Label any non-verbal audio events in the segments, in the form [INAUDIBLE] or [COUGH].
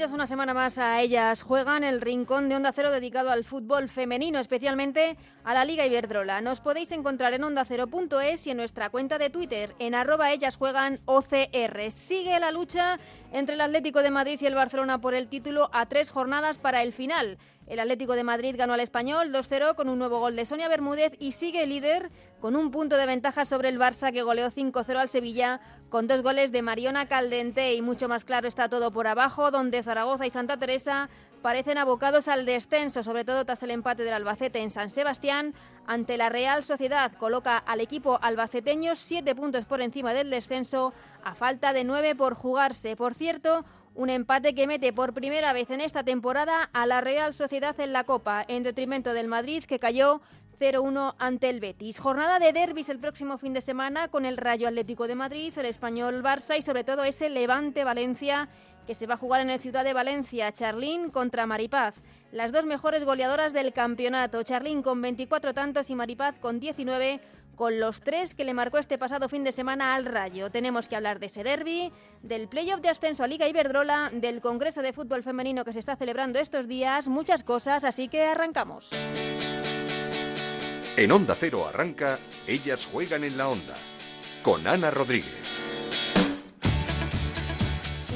Bienvenidos una semana más a Ellas Juegan, el rincón de Onda Cero dedicado al fútbol femenino, especialmente a la Liga Iberdrola. Nos podéis encontrar en ondacero.es y en nuestra cuenta de Twitter, en arroba Ellas Juegan OCR. Sigue la lucha entre el Atlético de Madrid y el Barcelona por el título a tres jornadas para el final. El Atlético de Madrid ganó al Español 2-0 con un nuevo gol de Sonia Bermúdez y sigue líder con un punto de ventaja sobre el Barça que goleó 5-0 al Sevilla con dos goles de Mariona Caldente y mucho más claro está todo por abajo donde Zaragoza y Santa Teresa parecen abocados al descenso, sobre todo tras el empate del Albacete en San Sebastián ante la Real Sociedad. Coloca al equipo albaceteño siete puntos por encima del descenso a falta de nueve por jugarse. Por cierto, un empate que mete por primera vez en esta temporada a la Real Sociedad en la Copa, en detrimento del Madrid que cayó 0-1 ante el Betis. Jornada de derbis el próximo fin de semana con el Rayo Atlético de Madrid, el Español Barça y sobre todo ese Levante Valencia que se va a jugar en el Ciudad de Valencia, Charlín contra Maripaz. Las dos mejores goleadoras del campeonato, Charlín con 24 tantos y Maripaz con 19 con los tres que le marcó este pasado fin de semana al Rayo. Tenemos que hablar de ese derby, del playoff de ascenso a Liga Iberdrola, del Congreso de Fútbol Femenino que se está celebrando estos días, muchas cosas, así que arrancamos. En Onda Cero arranca Ellas juegan en la onda con Ana Rodríguez.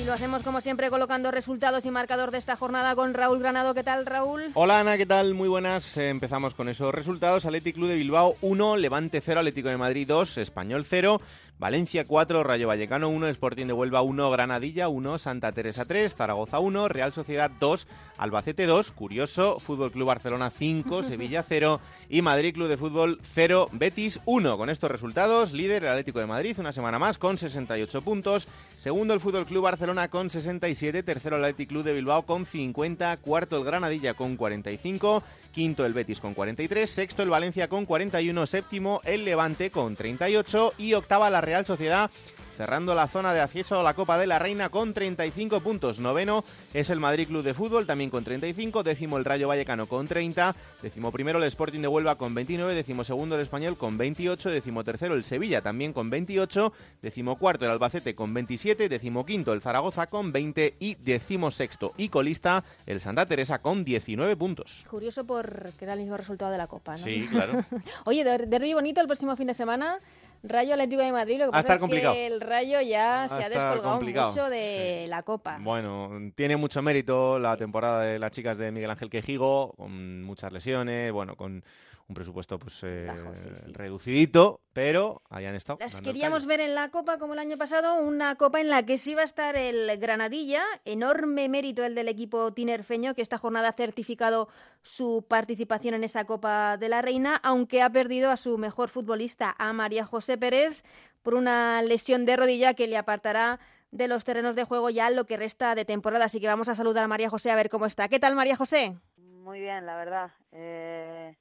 Y lo hacemos como siempre colocando resultados y marcador de esta jornada con Raúl Granado. ¿Qué tal, Raúl? Hola Ana, ¿qué tal? Muy buenas. Eh, empezamos con esos resultados. Atlético Club de Bilbao 1, Levante 0, Atlético de Madrid 2, Español 0, Valencia 4, Rayo Vallecano 1, Sporting de Huelva 1, Granadilla 1, Santa Teresa 3, Zaragoza 1, Real Sociedad 2, Albacete 2, Curioso, Fútbol Club Barcelona 5, [LAUGHS] Sevilla 0 y Madrid Club de Fútbol 0, Betis 1. Con estos resultados, líder el Atlético de Madrid una semana más con 68 puntos, segundo el Fútbol Club Barcelona con 67, tercero el Atlético Club de Bilbao con 50, cuarto el Granadilla con 45, quinto el Betis con 43, sexto el Valencia con 41, séptimo el Levante con 38 y octava la Real Sociedad cerrando la zona de acceso a la Copa de la Reina con 35 puntos. Noveno es el Madrid Club de Fútbol, también con 35. Décimo el Rayo Vallecano con 30. Décimo primero el Sporting de Huelva con 29. Décimo segundo el Español con 28. Décimo tercero el Sevilla también con 28. Décimo cuarto el Albacete con 27. Décimo quinto el Zaragoza con 20. Y décimo sexto y colista el Santa Teresa con 19 puntos. Curioso porque era el mismo resultado de la Copa, ¿no? Sí, claro. [LAUGHS] Oye, derbi bonito el próximo fin de semana. Rayo Atlético de Madrid, lo que pasa es complicado. que el Rayo ya se ha descolgado complicado, mucho de sí. la Copa. Bueno, tiene mucho mérito la temporada de las chicas de Miguel Ángel Quejigo, con muchas lesiones, bueno, con un presupuesto pues eh, Bajo, sí, sí. reducidito, pero ahí han estado. Las queríamos ver en la Copa como el año pasado, una Copa en la que sí va a estar el Granadilla, enorme mérito el del equipo tinerfeño que esta jornada ha certificado su participación en esa Copa de la Reina, aunque ha perdido a su mejor futbolista, a María José Pérez, por una lesión de rodilla que le apartará de los terrenos de juego ya lo que resta de temporada. Así que vamos a saludar a María José a ver cómo está. ¿Qué tal, María José? Muy bien, la verdad. Eh,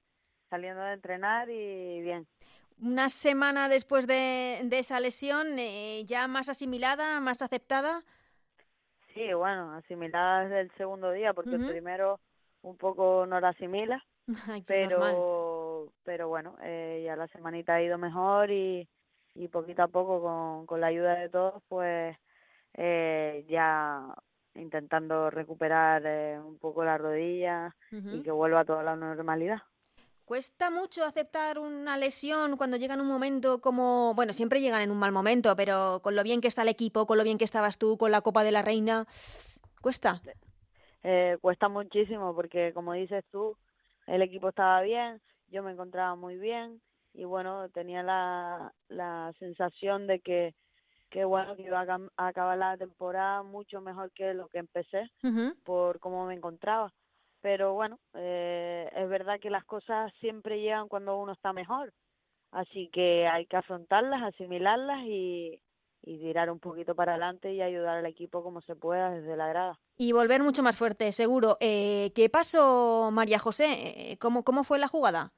saliendo de entrenar y bien. Una semana después de, de esa lesión, eh, ya más asimilada, más aceptada. Sí, bueno, asimilada desde el segundo día, porque el primero un poco no la asimila, [LAUGHS] Ay, qué normal. pero pero bueno, eh, ya la semanita ha ido mejor y, y poquito a poco con, con la ayuda de todos, pues eh, ya intentando recuperar eh, un poco la rodilla y que vuelva a toda la normalidad. Cuesta mucho aceptar una lesión cuando llega en un momento como, bueno, siempre llegan en un mal momento, pero con lo bien que está el equipo, con lo bien que estabas tú, con la Copa de la Reina, cuesta. Eh, cuesta muchísimo porque, como dices tú, el equipo estaba bien, yo me encontraba muy bien y bueno, tenía la, la sensación de que, que bueno, que iba a, acabar la temporada mucho mejor que lo que empecé por cómo me encontraba. Pero bueno, eh, es verdad que las cosas siempre llegan cuando uno está mejor, así que hay que afrontarlas, asimilarlas y, y tirar un poquito para adelante y ayudar al equipo como se pueda desde la grada. Y volver mucho más fuerte, seguro. Eh, ¿Qué pasó, María José? Eh, ¿Cómo, ¿Cómo fue la jugada?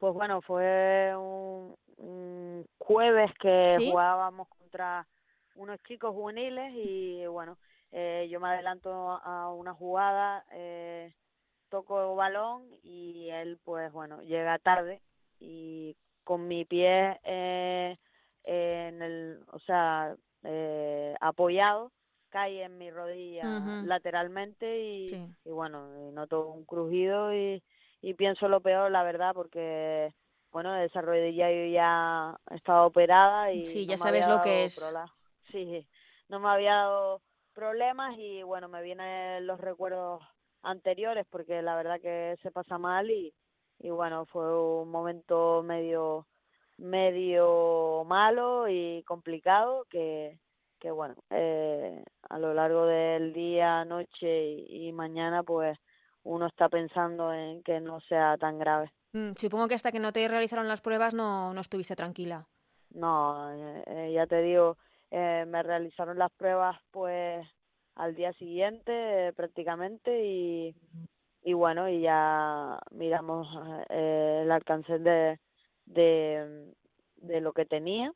Pues bueno, fue un, un jueves que ¿Sí? jugábamos contra unos chicos juveniles y bueno, eh, yo me adelanto a una jugada, eh, toco balón y él pues bueno llega tarde y con mi pie eh, en el o sea eh, apoyado cae en mi rodilla lateralmente y, y bueno noto un crujido y, y pienso lo peor la verdad porque bueno esa rodilla yo ya estaba operada y sí ya sabes lo que es. sí no me había dado problemas y bueno me vienen los recuerdos anteriores porque la verdad que se pasa mal y, y bueno, fue un momento medio medio malo y complicado que, que bueno, eh, a lo largo del día, noche y, mañana pues uno está pensando en que no sea tan grave. Mm, supongo que hasta que no te realizaron las pruebas no, no estuviste tranquila. No, eh, eh, ya te digo, eh, me realizaron las pruebas pues al día siguiente prácticamente y, y bueno, y ya miramos eh, el alcance de, de, de lo que tenía.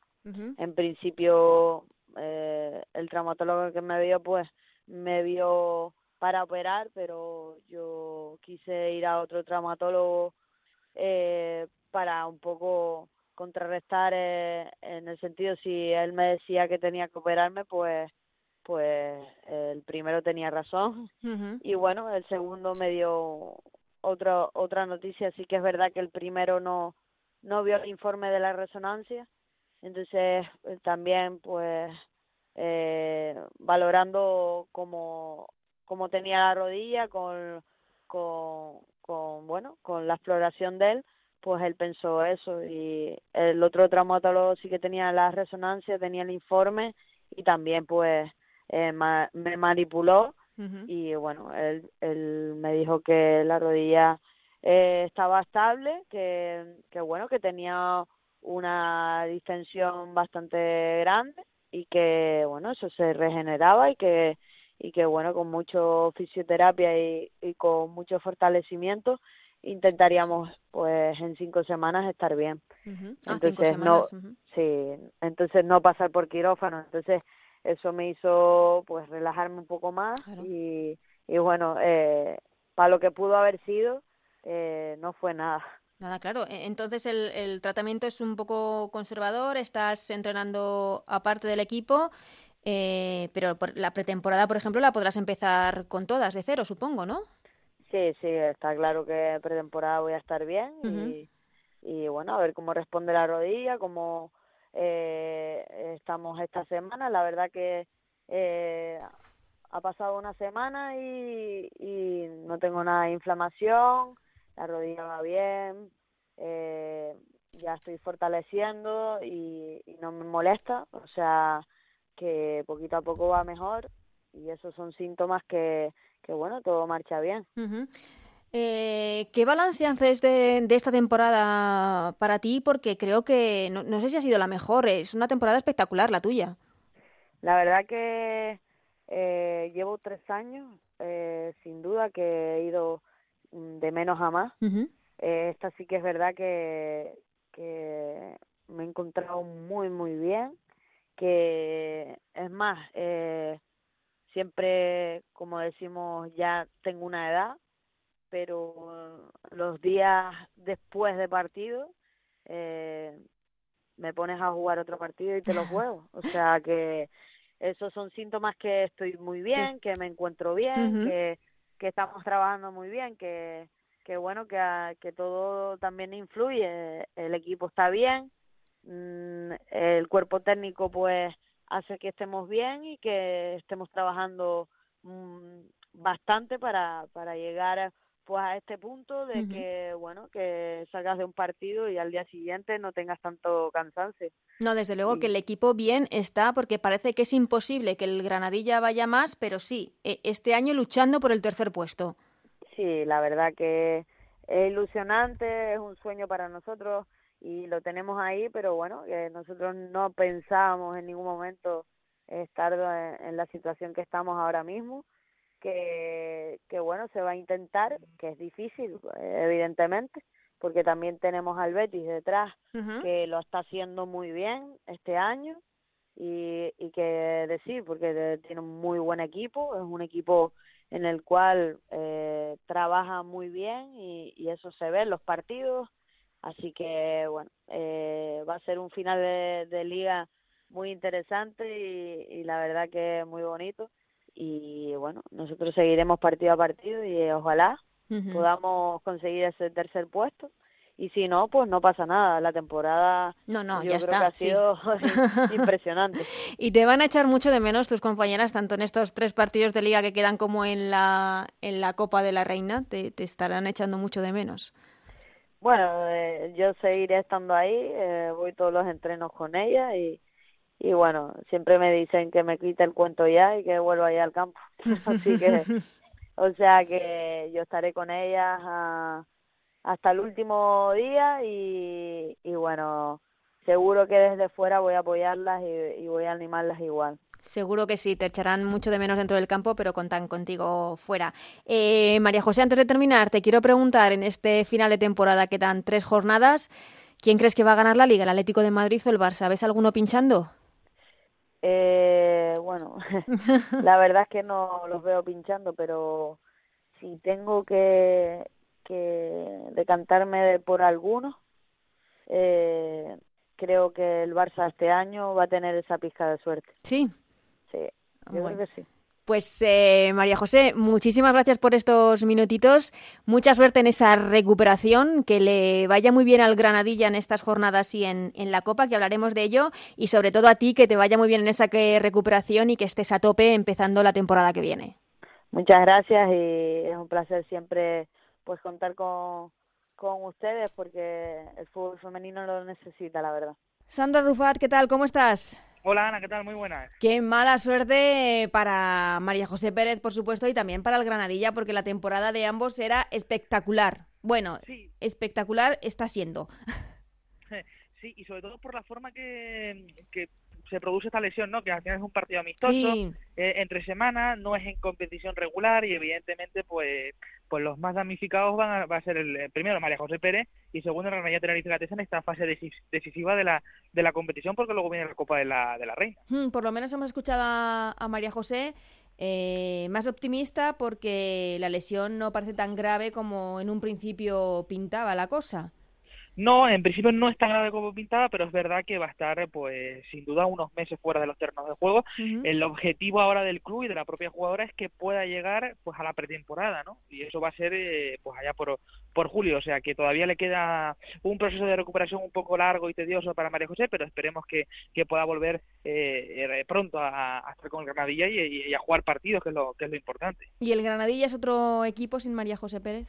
En principio, eh, el traumatólogo que me vio, pues me vio para operar, pero yo quise ir a otro traumatólogo eh, para un poco contrarrestar eh, en el sentido si él me decía que tenía que operarme, pues pues el primero tenía razón. Y bueno, el segundo me dio otra otra noticia, sí que es verdad que el primero no no vio el informe de la resonancia, entonces eh, también pues eh, valorando como como tenía la rodilla con con con bueno con la exploración de él pues él pensó eso y el otro traumatólogo sí que tenía la resonancia tenía el informe y también pues eh, me manipuló y bueno, él, él me dijo que la rodilla eh, estaba estable, que, que bueno, que tenía una distensión bastante grande y que bueno, eso se regeneraba y que y que bueno, con mucho fisioterapia y, y con mucho fortalecimiento intentaríamos pues en cinco semanas estar bien. Ah, entonces no, sí, entonces no pasar por quirófano, entonces eso me hizo pues relajarme un poco más y, y bueno, eh, para lo que pudo haber sido, eh, no fue nada. Nada, claro. E, entonces el, el tratamiento es un poco conservador, estás entrenando aparte del equipo, eh, pero por la pretemporada, por ejemplo, la podrás empezar con todas de cero, supongo, ¿no? Sí, sí, está claro que pretemporada voy a estar bien y, y bueno, a ver cómo responde la rodilla, cómo eh, estamos esta semana. La verdad que eh, ha pasado una semana y, y no tengo nada de inflamación, la rodilla va bien, eh, ya estoy fortaleciendo y, y, no me molesta, o sea que poquito a poco va mejor y esos son síntomas que, que bueno, todo marcha bien. Eh, ¿Qué balance haces de, de, esta temporada para ti? Porque creo que, no, no, sé si ha sido la mejor, es una temporada espectacular la tuya. La verdad que eh, llevo tres años, eh, sin duda que he ido mm, de menos a más. Uh -huh. esta sí que es verdad que, que me he encontrado muy, muy bien, que es más, eh, siempre, como decimos, ya tengo una edad, pero los días después de partido eh, me pones a jugar otro partido y te lo juego. O sea que esos son síntomas que estoy muy bien, que me encuentro bien, uh -huh. que, que estamos trabajando muy bien, que, que bueno, que, que todo también influye. El equipo está bien, mm, el cuerpo técnico pues hace que estemos bien y que estemos trabajando mmm, bastante para, para llegar a pues a este punto de uh -huh. que bueno que salgas de un partido y al día siguiente no tengas tanto cansancio. No, desde luego que el equipo bien está porque parece que es imposible que el Granadilla vaya más, pero sí, e, este año luchando por el tercer puesto. Sí, la verdad que es ilusionante, es un sueño para nosotros y lo tenemos ahí, pero bueno, que nosotros no pensábamos en ningún momento estar en, en la situación que estamos ahora mismo que, que bueno, se va a intentar, que es difícil, evidentemente, porque también tenemos al Betis detrás, uh -huh. que lo está haciendo muy bien este año, y, y que decir, porque tiene un muy buen equipo, es un equipo en el cual eh, trabaja muy bien y, y, eso se ve en los partidos, así que bueno, eh, va a ser un final de, de liga muy interesante y, y la verdad que muy bonito y bueno, nosotros seguiremos partido a partido y ojalá podamos conseguir ese tercer puesto y si no, pues no pasa nada. La temporada no, no, yo ya creo está, que ha sido [LAUGHS] [LAUGHS] impresionante. Y te van a echar mucho de menos tus compañeras, tanto en estos tres partidos de liga que quedan como en la, en la Copa de la Reina, te, te estarán echando mucho de menos. Bueno, eh, yo seguiré estando ahí, eh, voy todos los entrenos con ella y, y bueno, siempre me dicen que me quite el cuento ya y que vuelva allá al campo. [LAUGHS] Así que, o sea que yo estaré con ellas a hasta el último día y, y bueno, seguro que desde fuera voy a apoyarlas y, y, voy a animarlas igual. Seguro que sí, te echarán mucho de menos dentro del campo, pero contan contigo fuera. Eh, María José, antes de terminar, te quiero preguntar, en este final de temporada quedan tres jornadas, ¿quién crees que va a ganar la Liga, el Atlético de Madrid o el Barça? ¿Ves alguno pinchando? Eh, bueno, [LAUGHS] [LAUGHS] la verdad es que no los veo pinchando, pero si tengo que que decantarme por algunos. Eh, creo que el Barça este año va a tener esa pizca de suerte. Sí. Sí, yo bueno. creo que sí. Pues eh, María José, muchísimas gracias por estos minutitos. Mucha suerte en esa recuperación, que le vaya muy bien al Granadilla en estas jornadas y en, en, la Copa, que hablaremos de ello, y sobre todo a ti, que te vaya muy bien en esa que recuperación y que estés a tope empezando la temporada que viene. Muchas gracias y es un placer siempre pues contar con, con ustedes porque el fútbol femenino lo necesita, la verdad. Sandra Rufat, ¿qué tal? ¿Cómo estás? Hola Ana, ¿qué tal? Muy buenas. Qué mala suerte para María José Pérez, por supuesto, y también para el Granadilla, porque la temporada de ambos era espectacular. Bueno, sí. espectacular está siendo. [LAUGHS] Sí, y sobre todo por la forma que, que se produce esta lesión, ¿no? Que al final es un partido amistoso, sí. eh, entre semanas, no es en competición regular y evidentemente, pues, pues los más damnificados van a, va a ser el, el primero María José Pérez y segundo el Granada Tenerife en esta fase decis, decisiva de la de la competición porque luego viene la Copa de la de la Reina. Hmm, por lo menos hemos escuchado a, a María José eh, más optimista porque la lesión no parece tan grave como en un principio pintaba la cosa. No, en principio no es tan grave como pintaba, pero es verdad que va a estar, pues, sin duda, unos meses fuera de los terrenos de juego. Uh -huh. El objetivo ahora del club y de la propia jugadora es que pueda llegar, pues, a la pretemporada, ¿no? Y eso va a ser, eh, pues, allá por, por julio, o sea, que todavía le queda un proceso de recuperación un poco largo y tedioso para María José, pero esperemos que, que pueda volver eh, pronto a, a, estar con el Granadilla y, y, a jugar partidos, que es lo que es lo importante. ¿Y el Granadilla es otro equipo sin María José Pérez?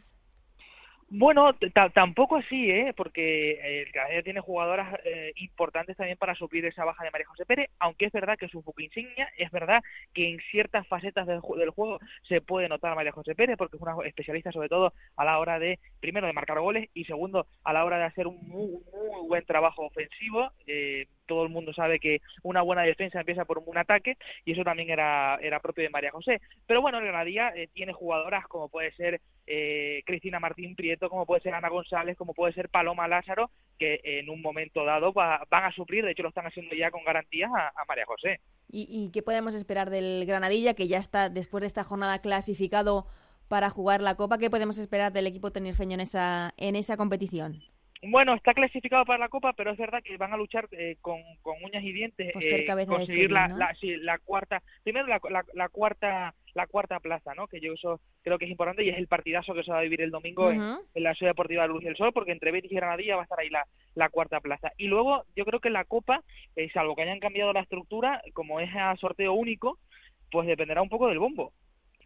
Bueno, tampoco así, ¿eh? porque el Granadilla tiene jugadoras eh, importantes también para suplir esa baja de María José Pérez, aunque es verdad que es un poco insignia, es verdad que en ciertas facetas del, del, juego se puede notar a María José Pérez, porque es una especialista sobre todo a la hora de, primero, de marcar goles y segundo, a la hora de hacer un muy, muy buen trabajo ofensivo. Eh, todo el mundo sabe que una buena defensa empieza por un buen ataque y eso también era, era propio de María José. Pero bueno, el Granadilla eh, tiene jugadoras como puede ser eh, Cristina Martín Prieto, como puede ser Ana González, como puede ser Paloma Lázaro, que en un momento dado va, van a suplir, de hecho lo están haciendo ya con garantías a, María José. ¿Y, ¿Y qué podemos esperar del Granadilla, que ya está después de esta jornada clasificado para jugar la Copa? ¿Qué podemos esperar del equipo tenerfeño en esa, en esa competición? Bueno, está clasificado para la Copa, pero es verdad que van a luchar eh, con, con, uñas y dientes Por eh, conseguir serie, la, ¿no? la, sí, la, cuarta, primero la, la, la, cuarta la cuarta plaza, ¿no? Que yo eso creo que es importante y es el partidazo que se va a vivir el domingo uh -huh. en, en, la Ciudad Deportiva de Luz del Sol, porque entre Betis y Granadilla va a estar ahí la, la cuarta plaza. Y luego yo creo que la Copa, eh, salvo que hayan cambiado la estructura, como es a sorteo único, pues dependerá un poco del bombo.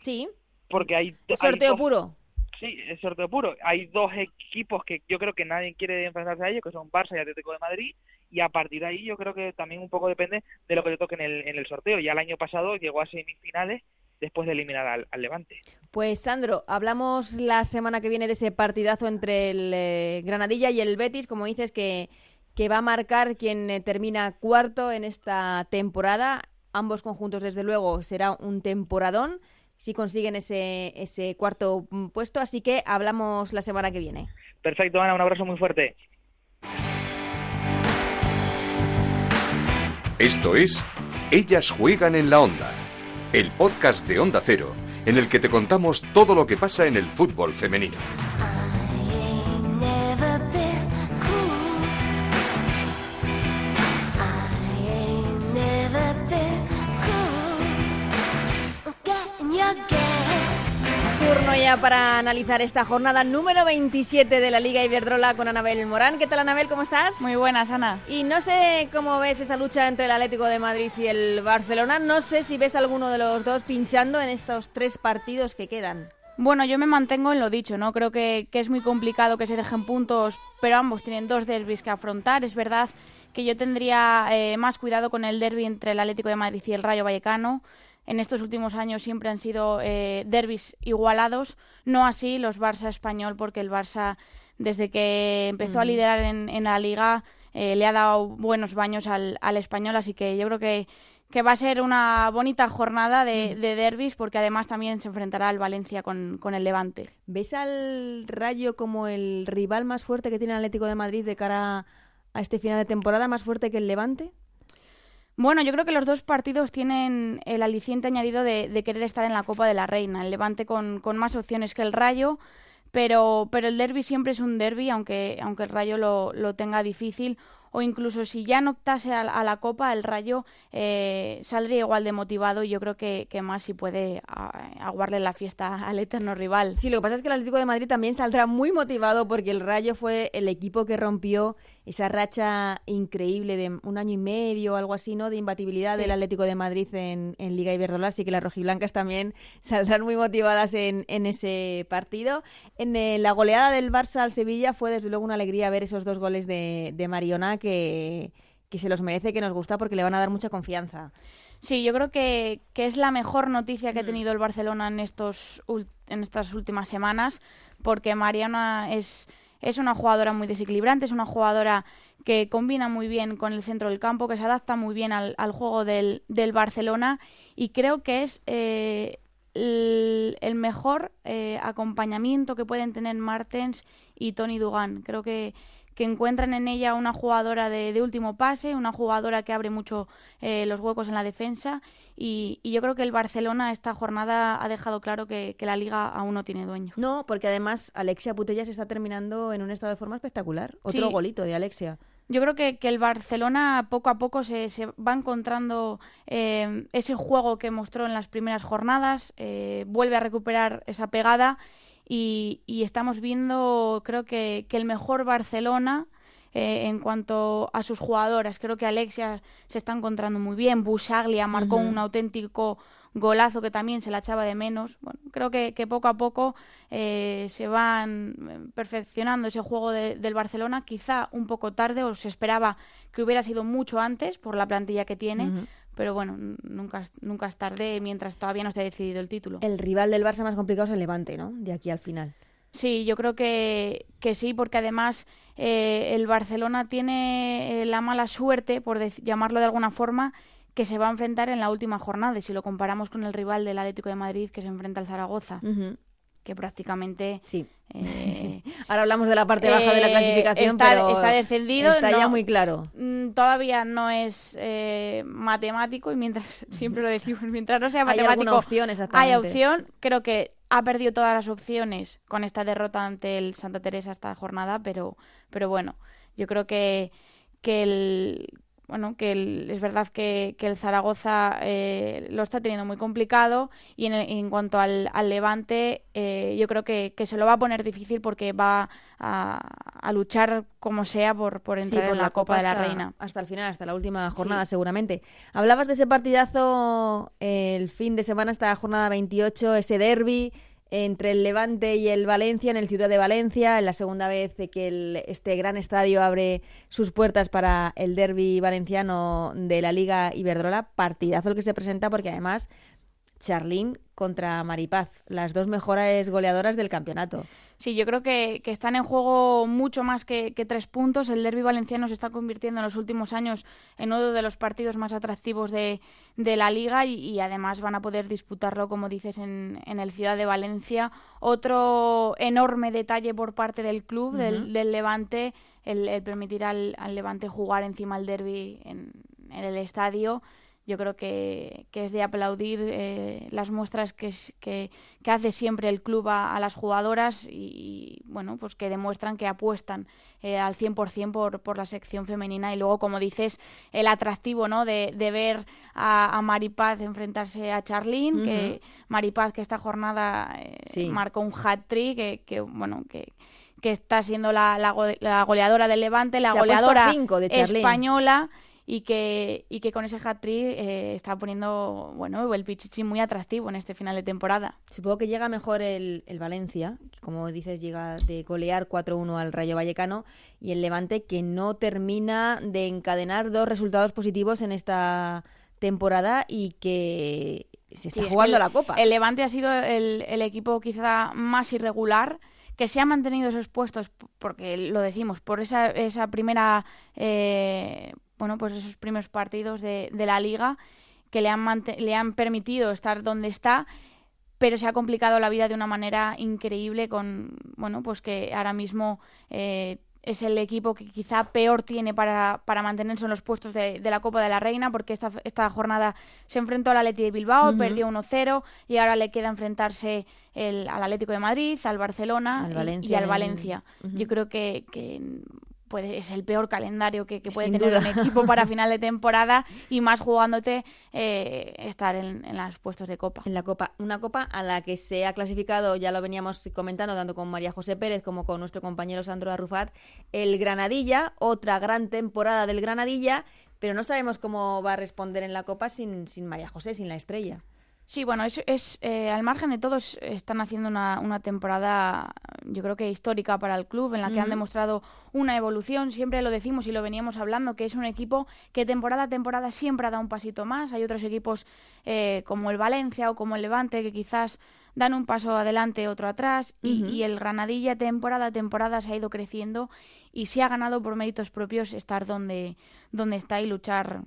Sí. Porque hay, sorteo hay dos, puro. Sí, es sorteo puro. Hay dos equipos que yo creo que nadie quiere enfrentarse a ellos, que son Barça y Atlético de Madrid, y a partir de ahí yo creo que también un poco depende de lo que te toque en el, en el sorteo. Ya el año pasado llegó a semifinales después de eliminar al, Levante. Pues Sandro, hablamos la semana que viene de ese partidazo entre el eh, Granadilla y el Betis, como dices que, que va a marcar quien eh, termina cuarto en esta temporada. Ambos conjuntos, desde luego, será un temporadón si consiguen ese, ese cuarto puesto. Así que hablamos la semana que viene. Perfecto, Ana, un abrazo muy fuerte. Esto es Ellas juegan en la onda, el podcast de Onda Cero, en el que te contamos todo lo que pasa en el fútbol femenino. Turno ya para analizar esta jornada número 27 de la Liga Iberdrola con Anabel Morán. ¿Qué tal, Anabel? ¿Cómo estás? Muy buenas, Ana. Y no sé cómo ves esa lucha entre el Atlético de Madrid y el Barcelona. No sé si ves alguno de los dos pinchando en estos tres partidos que quedan. Bueno, yo me mantengo en lo dicho, ¿no? Creo que, que es muy complicado que se dejen puntos, pero ambos tienen dos derbis que afrontar. Es verdad que yo tendría eh, más cuidado con el derby entre el Atlético de Madrid y el Rayo Vallecano en estos últimos años siempre han sido eh, derbis igualados, no así los Barça español, porque el Barça desde que empezó a liderar en, la liga eh, le ha dado buenos baños al, español, así que yo creo que, que va a ser una bonita jornada de, de derbis, porque además también se enfrentará al Valencia con, con el Levante. ¿Ves al Rayo como el rival más fuerte que tiene el Atlético de Madrid de cara a este final de temporada, más fuerte que el Levante? Bueno, yo creo que los dos partidos tienen el aliciente añadido de, querer estar en la Copa de la Reina. El Levante con, con más opciones que el Rayo, pero, pero el derby siempre es un derby, aunque, aunque el Rayo lo, lo tenga difícil o incluso si ya no optase a, la Copa, el Rayo eh, saldría igual de motivado y yo creo que, más si puede aguarle la fiesta al eterno rival. Sí, lo que pasa es que el Atlético de Madrid también saldrá muy motivado porque el Rayo fue el equipo que rompió esa racha increíble de un año y medio o algo así, ¿no? De imbatibilidad del Atlético de Madrid en, Liga Iberdrola, así que las rojiblancas también [LAUGHS] saldrán muy motivadas en, ese partido. En eh, la goleada del Barça al Sevilla fue desde luego una alegría ver esos dos goles de, de Mariona que, se los merece, que nos gusta porque le van a dar mucha confianza. Sí, yo creo que, que es la mejor noticia que ha mm. tenido el Barcelona en, estos, en estas últimas semanas, porque Mariana es, es una jugadora muy desequilibrante, es una jugadora que combina muy bien con el centro del campo, que se adapta muy bien al, al juego del, del, Barcelona y creo que es eh, el, el, mejor eh, acompañamiento que pueden tener Martens y Tony Dugan. Creo que que encuentran en ella una jugadora de, último pase, una jugadora que abre mucho eh, los huecos en la defensa y, yo creo que el Barcelona esta jornada ha dejado claro que, la liga aún no tiene dueño. No, porque además Alexia Putella se está terminando en un estado de forma espectacular. Otro golito de Alexia. Yo creo que, el Barcelona poco a poco se, se va encontrando eh, ese juego que mostró en las primeras jornadas, eh, vuelve a recuperar esa pegada y, estamos viendo, creo que, que el mejor Barcelona eh, en cuanto a sus jugadoras. Creo que Alexia se está encontrando muy bien. Busaglia marcó un auténtico golazo que también se la echaba de menos. Bueno, creo que, que poco a poco eh, se van eh, perfeccionando ese juego del Barcelona, quizá un poco tarde, o se esperaba que hubiera sido mucho antes por la plantilla que tiene, pero bueno, nunca, nunca es tarde mientras todavía no esté decidido el título. El rival del Barça más complicado es el Levante, ¿no? De aquí al final. Sí, yo creo que, que sí, porque además eh, el Barcelona tiene eh, la mala suerte, por llamarlo de alguna forma, que se va a enfrentar en la última jornada, y si lo comparamos con el rival del Atlético de Madrid, que se enfrenta al Zaragoza que prácticamente... Sí. Eh, [LAUGHS] Ahora hablamos de la parte baja de la eh, clasificación, está, pero está descendido. Está ya muy claro. Mm, todavía no es eh, matemático y mientras, [LAUGHS] siempre lo decimos, [LAUGHS] mientras no sea matemático... Hay opción, exactamente. Hay opción. Creo que ha perdido todas las opciones con esta derrota ante el Santa Teresa esta jornada, pero, pero bueno, yo creo que, que el bueno, que es verdad que, el Zaragoza eh, lo está teniendo muy complicado y en, cuanto al, Levante, eh, yo creo que, se lo va a poner difícil porque va a, luchar como sea por, por entrar en la, Copa, de la Reina. Hasta el final, hasta la última jornada seguramente. Hablabas de ese partidazo el fin de semana, esta jornada 28, ese derby entre el Levante y el Valencia en el Ciudad de Valencia, en la segunda vez que este gran estadio abre sus puertas para el derby valenciano de la Liga Iberdrola. Partidazo el que se presenta porque además Charlín contra Maripaz, las dos mejores goleadoras del campeonato. Sí, yo creo que, están en juego mucho más que, tres puntos. El derby valenciano se está convirtiendo en los últimos años en uno de los partidos más atractivos de, la liga y, además van a poder disputarlo, como dices, en, el Ciudad de Valencia. Otro enorme detalle por parte del club, del, Levante, el, permitir al, Levante jugar encima del derby en, en el estadio yo creo que, es de aplaudir eh, las muestras que, que, hace siempre el club a, las jugadoras y, bueno, pues que demuestran que apuestan eh, al 100% por, por la sección femenina. Y luego, como dices, el atractivo ¿no? de, ver a, Maripaz enfrentarse a Charlene, que Maripaz que esta jornada eh, marcó un hat-trick, que, bueno, que que está siendo la, la, goleadora del Levante, la goleadora española y que, y que con ese hat-trick eh, está poniendo bueno, el Pichichi muy atractivo en este final de temporada. Supongo que llega mejor el, el Valencia, que como dices llega de golear 4-1 al Rayo Vallecano, y el Levante que no termina de encadenar dos resultados positivos en esta temporada y que se está jugando la Copa. El Levante ha sido el, el equipo quizá más irregular que se ha mantenido esos puestos, porque lo decimos, por esa, esa primera eh, bueno, pues esos primeros partidos de, de la liga que le han, le han permitido estar donde está, pero se ha complicado la vida de una manera increíble con, bueno, pues que ahora mismo eh, es el equipo que quizá peor tiene para, para mantenerse en los puestos de, de, la Copa de la Reina, porque esta, esta jornada se enfrentó al Atleti de Bilbao, perdió 1-0 y ahora le queda enfrentarse el, al Atlético de Madrid, al Barcelona y, al Valencia. Yo creo que, que puede, es el peor calendario que, puede tener un equipo para [LAUGHS] final de temporada y más jugándote eh, estar en, los puestos de copa. En la copa, una copa a la que se ha clasificado, ya lo veníamos comentando tanto con María José Pérez como con nuestro compañero Sandro Arrufat, el Granadilla, otra gran temporada del Granadilla, pero no sabemos cómo va a responder en la copa sin, sin María José, sin la estrella. Sí, bueno, es, es eh, al margen de todos están haciendo una, una, temporada, yo creo que histórica para el club, en la que han demostrado una evolución. Siempre lo decimos y lo veníamos hablando, que es un equipo que temporada a temporada siempre da un pasito más. Hay otros equipos eh, como el Valencia o como el Levante que quizás dan un paso adelante, otro atrás, y, y, el Granadilla temporada a temporada se ha ido creciendo y se ha ganado por méritos propios estar donde, donde está y luchar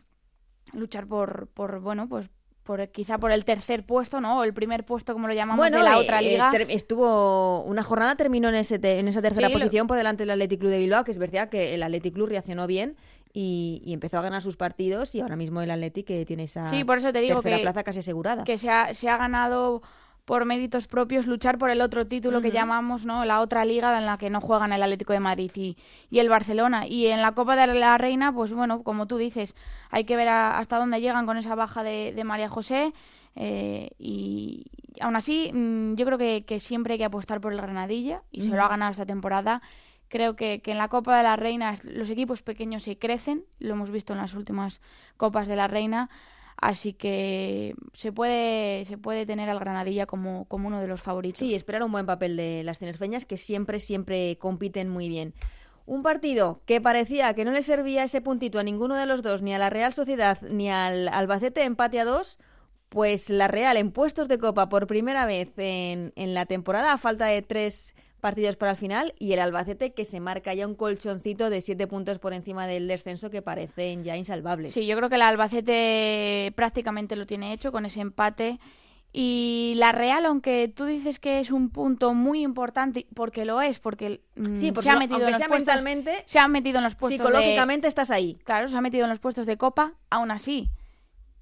luchar por, por bueno pues por, quizá por el tercer puesto, ¿no? O el primer puesto, como lo llamamos, de la otra eh, liga. estuvo una jornada, terminó en, ese en esa tercera posición por delante del Athletic Club de Bilbao, que es verdad que el Athletic Club reaccionó bien y, empezó a ganar sus partidos y ahora mismo el Athletic que tiene esa sí, por eso te digo tercera plaza casi asegurada. Que se ha, se ha ganado por méritos propios luchar por el otro título que llamamos no la otra liga en la que no juegan el Atlético de Madrid y, y, el Barcelona. Y en la Copa de la Reina pues bueno como tú dices hay que ver hasta dónde llegan con esa baja de, María José eh, y aún así mm, yo creo que, siempre hay que apostar por el Granadilla y se lo ha ganado esta temporada. Creo que, que, en la Copa de la Reina los equipos pequeños se crecen lo hemos visto en las últimas Copas de la Reina Así que se puede, se puede tener al Granadilla como, como uno de los favoritos. Sí, esperar un buen papel de las tinerfeñas que siempre, siempre compiten muy bien. Un partido que parecía que no le servía ese puntito a ninguno de los dos, ni a la Real Sociedad ni al Albacete empate a dos, pues la Real en puestos de copa por primera vez en, en la temporada, a falta de tres partidos para el final y el Albacete que se marca ya un colchoncito de siete puntos por encima del descenso que parecen ya insalvables. Sí, yo creo que el Albacete prácticamente lo tiene hecho con ese empate. Y la Real, aunque tú dices que es un punto muy importante, porque lo es, porque, mm, se ha metido en los puestos, se ha metido en los puestos psicológicamente estás ahí. Claro, se ha metido en los puestos de Copa, aún así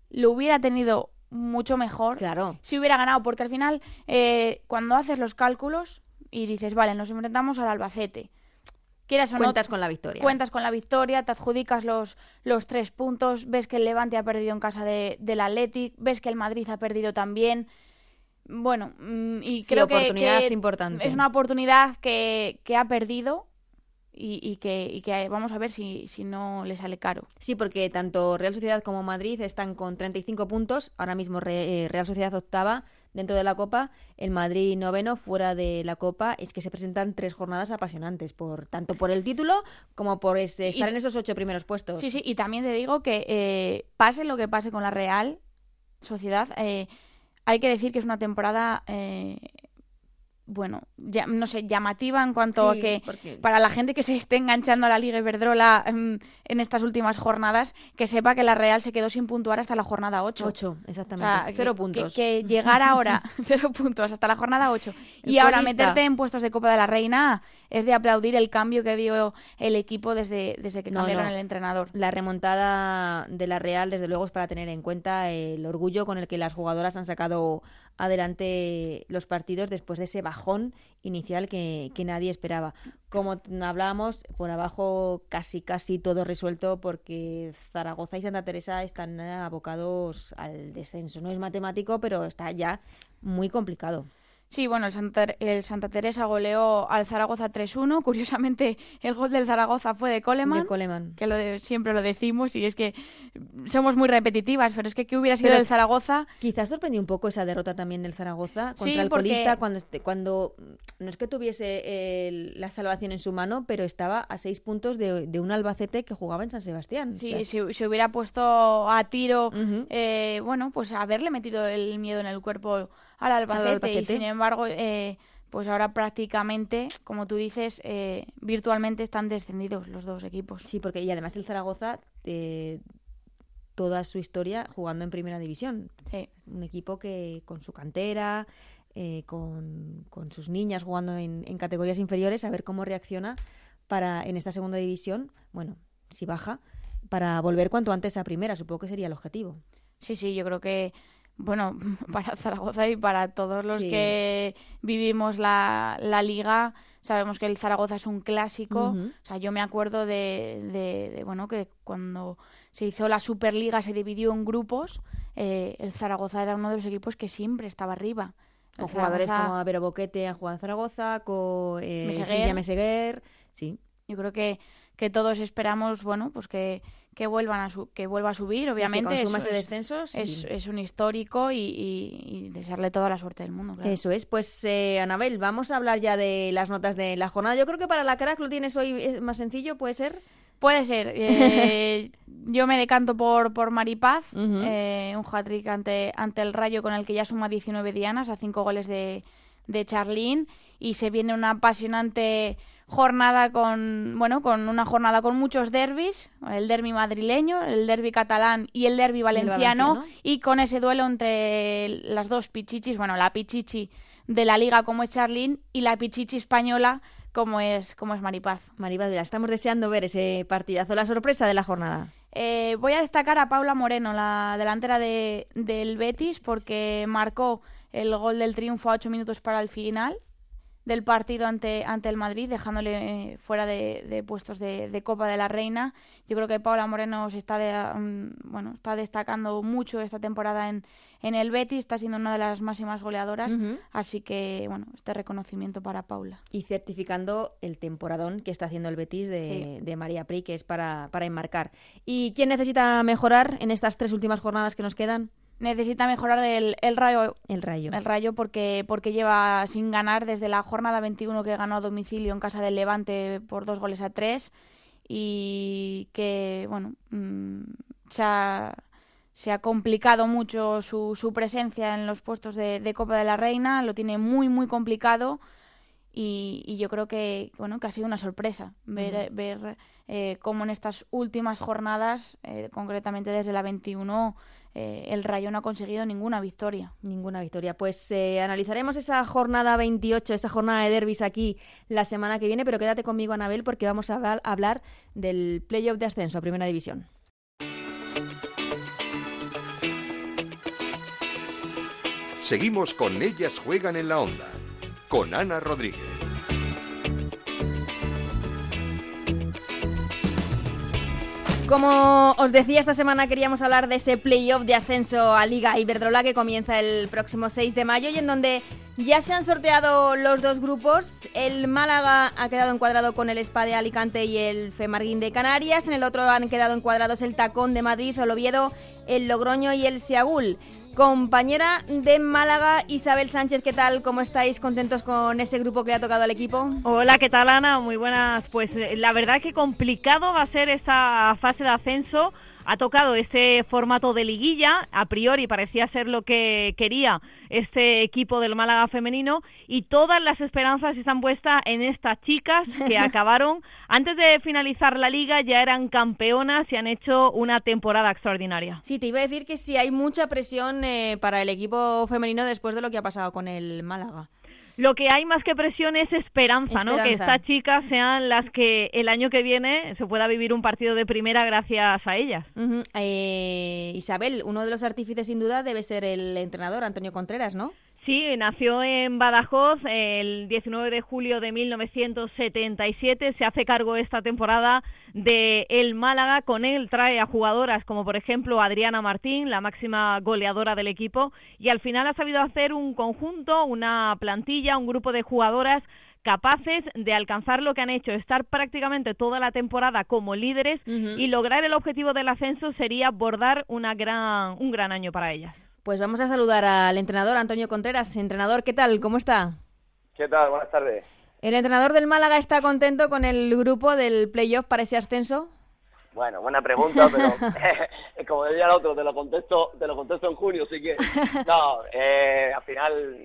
lo hubiera tenido mucho mejor claro. si hubiera ganado, porque al final eh, cuando haces los cálculos y dices, vale, nos enfrentamos al Albacete. Quieras cuentas con la victoria. Cuentas con la victoria, te adjudicas los, los tres puntos, ves que el Levante ha perdido en casa de, del Athletic, ves que el Madrid ha perdido también. Bueno, mm, y creo oportunidad que, importante. es una oportunidad que, que ha perdido y, y, que, y, que, vamos a ver si, si, no le sale caro. Sí, porque tanto Real Sociedad como Madrid están con 35 puntos, ahora mismo eh, Real Sociedad octava, dentro de la Copa, el Madrid noveno fuera de la Copa, es que se presentan tres jornadas apasionantes, por tanto por el título como por estar en esos ocho primeros puestos. Sí, sí, y también te digo que eh, pase lo que pase con la Real Sociedad, eh, hay que decir que es una temporada eh, bueno, ya, no sé, llamativa en cuanto a que para la gente que se esté enganchando a la Liga Iberdrola en, en, estas últimas jornadas, que sepa que la Real se quedó sin puntuar hasta la jornada 8. 8, exactamente. cero puntos. Que, llegar ahora, [LAUGHS] [LAUGHS] cero puntos, hasta la jornada 8. y ahora meterte en puestos de Copa de la Reina es de aplaudir el cambio que dio el equipo desde, desde que cambiaron el entrenador. La remontada de la Real, desde luego, es para tener en cuenta el orgullo con el que las jugadoras han sacado adelante los partidos después de ese bajón inicial que, nadie esperaba. Como hablábamos, por abajo casi casi todo resuelto porque Zaragoza y Santa Teresa están abocados al descenso. No es matemático, pero está ya muy complicado. Sí, bueno, el Santa, el Santa Teresa goleó al Zaragoza 3-1. [LAUGHS] Curiosamente, el gol del Zaragoza fue de Coleman. De Coleman. Que lo siempre lo decimos y es que somos muy repetitivas, pero es que ¿qué hubiera sido del Zaragoza? Quizás sorprendió un poco esa derrota también del Zaragoza contra el colista cuando, cuando no es que tuviese la salvación en su mano, pero estaba a seis puntos de, un Albacete que jugaba en San Sebastián. Sí, si se hubiera puesto a tiro, eh, bueno, pues haberle metido el miedo en el cuerpo al Albacete, y sin embargo eh, pues ahora prácticamente, como tú dices, eh, virtualmente están descendidos los dos equipos. Sí, porque y además el Zaragoza, eh, toda su historia jugando en primera división. Sí. Un equipo que con su cantera, con, con, sus niñas jugando en, en, categorías inferiores, a ver cómo reacciona para en esta segunda división, bueno, si baja, para volver cuanto antes a primera, supongo que sería el objetivo. Sí, sí, yo creo que bueno, [LAUGHS] para Zaragoza y para todos los que vivimos la, la, liga, sabemos que el Zaragoza es un clásico. O sea, yo me acuerdo de, de, bueno, que cuando se hizo la Superliga se dividió en grupos, eh, el Zaragoza era uno de los equipos que siempre estaba arriba. Con jugadores como Avero Boquete han jugado en Zaragoza, con eh, Meseguer. Meseguer, sí. Yo creo que, que todos esperamos, bueno, pues que que vuelvan a su, que vuelva a subir, obviamente. Sí, ese descenso. Es, es, un histórico y, desearle toda la suerte del mundo. Eso es. Pues, eh, Anabel, vamos a hablar ya de las notas de la jornada. Yo creo que para la crack lo tienes hoy eh, más sencillo, ¿puede ser? Puede ser. [LAUGHS] Eh, yo me decanto por, por Maripaz, eh, un hat-trick ante, ante el Rayo con el que ya suma 19 dianas a 5 goles de, de Charlín y se viene una apasionante jornada con, bueno, con una jornada con muchos derbis, el derbi madrileño, el derbi catalán y el derbi valenciano, y, con ese duelo entre las dos pichichis, bueno, la pichichi de la liga como es Charlín y la pichichi española como es, como es Maripaz. Maripaz, la estamos deseando ver ese partidazo, la sorpresa de la jornada. Eh, voy a destacar a Paula Moreno, la delantera de, del Betis, porque marcó el gol del triunfo a ocho minutos para el final del partido ante, ante el Madrid, dejándole eh, fuera de, puestos de, Copa de la Reina. Yo creo que Paula Moreno se está, mm, bueno, está destacando mucho esta temporada en, en el Betis, está siendo una de las máximas goleadoras, así que bueno, este reconocimiento para Paula. Y certificando el temporadón que está haciendo el Betis de, de María Pri, que es para, para enmarcar. ¿Y quién necesita mejorar en estas tres últimas jornadas que nos quedan? Necesita mejorar el, el, rayo. El rayo. El rayo porque, porque lleva sin ganar desde la jornada 21 que ganó a domicilio en casa del Levante por dos goles a tres y que, bueno, mm, se, ha, se, ha, complicado mucho su, su presencia en los puestos de, de, Copa de la Reina, lo tiene muy, muy complicado y, y yo creo que, bueno, que ha sido una sorpresa ver, ver eh, cómo en estas últimas jornadas, eh, concretamente desde la 21, eh, el Rayo no ha conseguido ninguna victoria. Ninguna victoria. Pues eh, analizaremos esa jornada 28, esa jornada de derbis aquí la semana que viene, pero quédate conmigo, Anabel, porque vamos a hablar, del playoff de ascenso a Primera División. Seguimos con Ellas Juegan en la Onda, con Ana Rodríguez. Como os decía, esta semana queríamos hablar de ese playoff de ascenso a Liga Iberdrola que comienza el próximo 6 de mayo y en donde ya se han sorteado los dos grupos. El Málaga ha quedado encuadrado con el Spa de Alicante y el Femarguín de Canarias. En el otro han quedado encuadrados el Tacón de Madrid, el Oviedo, el Logroño y el Seagul. Compañera de Málaga, Isabel Sánchez, ¿qué tal? ¿Cómo estáis? ¿Contentos con ese grupo que le ha tocado al equipo? Hola, ¿qué tal Ana? Muy buenas. Pues eh, la verdad que complicado va a ser esa fase de ascenso ha tocado ese formato de liguilla, a priori parecía ser lo que quería este equipo del Málaga femenino y todas las esperanzas están puestas en estas chicas que [LAUGHS] acabaron antes de finalizar la liga ya eran campeonas y han hecho una temporada extraordinaria. Sí, te iba a decir que sí hay mucha presión eh, para el equipo femenino después de lo que ha pasado con el Málaga. Lo que hay más que presión es esperanza, ¿no? Que estas chicas sean las que el año que viene se pueda vivir un partido de primera gracias a ellas. Eh, Isabel, uno de los artífices sin duda debe ser el entrenador Antonio Contreras, ¿no? Sí, nació en Badajoz el 19 de julio de 1977. Se hace cargo esta temporada de el Málaga. Con él trae a jugadoras como por ejemplo Adriana Martín, la máxima goleadora del equipo, y al final ha sabido hacer un conjunto, una plantilla, un grupo de jugadoras capaces de alcanzar lo que han hecho, estar prácticamente toda la temporada como líderes y lograr el objetivo del ascenso sería bordar una gran, un gran año para ellas. Pues vamos a saludar al entrenador Antonio Contreras. Entrenador, ¿qué tal? ¿Cómo está? ¿Qué tal? Buenas tardes. ¿El entrenador del Málaga está contento con el grupo del playoff para ese ascenso? Bueno, buena pregunta, pero [LAUGHS] [LAUGHS] como decía el otro, te lo contesto, te lo contesto en junio, así que [LAUGHS] no, eh, al final,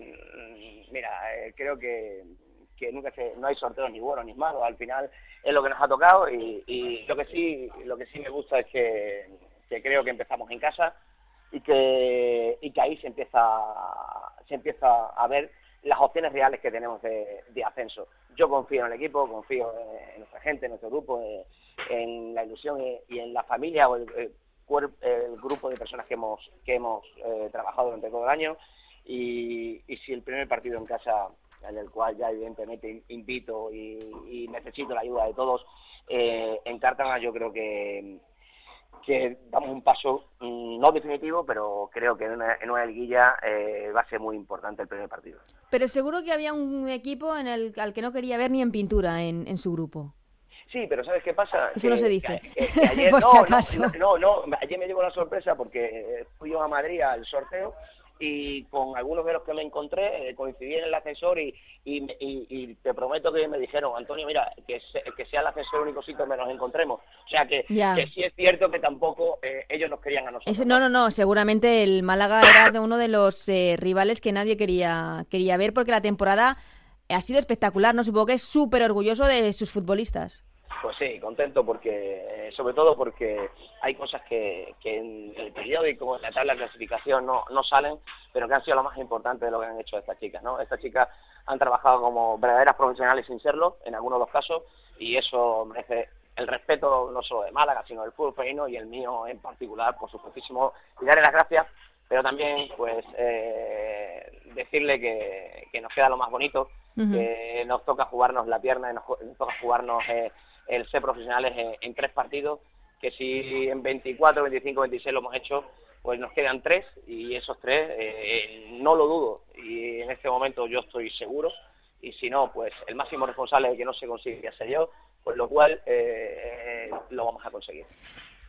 mira, eh, creo que, que nunca se, no hay sorteos ni buenos ni malos, al final es lo que nos ha tocado y, y lo que sí, lo que sí me gusta es que, que creo que empezamos en casa, y que, y que ahí se empieza, se empieza a ver las opciones reales que tenemos de, ascenso. Yo confío en el equipo, confío en nuestra gente, en nuestro grupo, en, la ilusión y, en la familia o el, el, grupo de personas que hemos, que hemos eh, trabajado durante todo el año. Y, y, si el primer partido en casa, en el cual ya evidentemente invito y, necesito la ayuda de todos, eh, en Cártama yo creo que que damos un paso mm, no definitivo, pero creo que en una, en una liguilla eh, va a ser muy importante el primer partido. Pero seguro que había un equipo en el al que no quería ver ni en pintura en, en su grupo. Sí, pero ¿sabes qué pasa? Eso no se dice. [LAUGHS] Por si acaso. No, no, no, ayer me llegó la sorpresa porque fui yo a Madrid al sorteo y con algunos de los que me encontré eh, coincidí en el ascensor y, y, te prometo que me dijeron, Antonio, mira, que, que sea el ascensor el único sitio donde nos encontremos. O sea que, que sí es cierto que tampoco eh, ellos nos querían a nosotros. no, no, no, seguramente el Málaga era de uno de los eh, rivales que nadie quería, quería ver porque la temporada ha sido espectacular, ¿no? Supongo que es súper orgulloso de sus futbolistas. Pues sí, contento porque, sobre todo porque hay cosas que, que en el periódico, en la tabla de clasificación no, no salen, pero que han sido lo más importante de lo que han hecho estas chicas, ¿no? Estas chicas han trabajado como verdaderas profesionales sin serlo, en algunos de los casos, y eso merece el respeto no solo de Málaga, sino del fútbol femenino y el mío en particular, por supuestísimo, y darle las gracias, pero también, pues, eh, decirle que, que, nos queda lo más bonito, que nos toca jugarnos la pierna, nos, nos toca jugarnos... Eh, el ser profesionales en, tres partidos, que si en 24, 25, 26 lo hemos hecho, pues nos quedan tres y esos tres eh, no lo dudo y en este momento yo estoy seguro y si no, pues el máximo responsable de que no se consiga ser yo, pues lo cual eh, lo vamos a conseguir.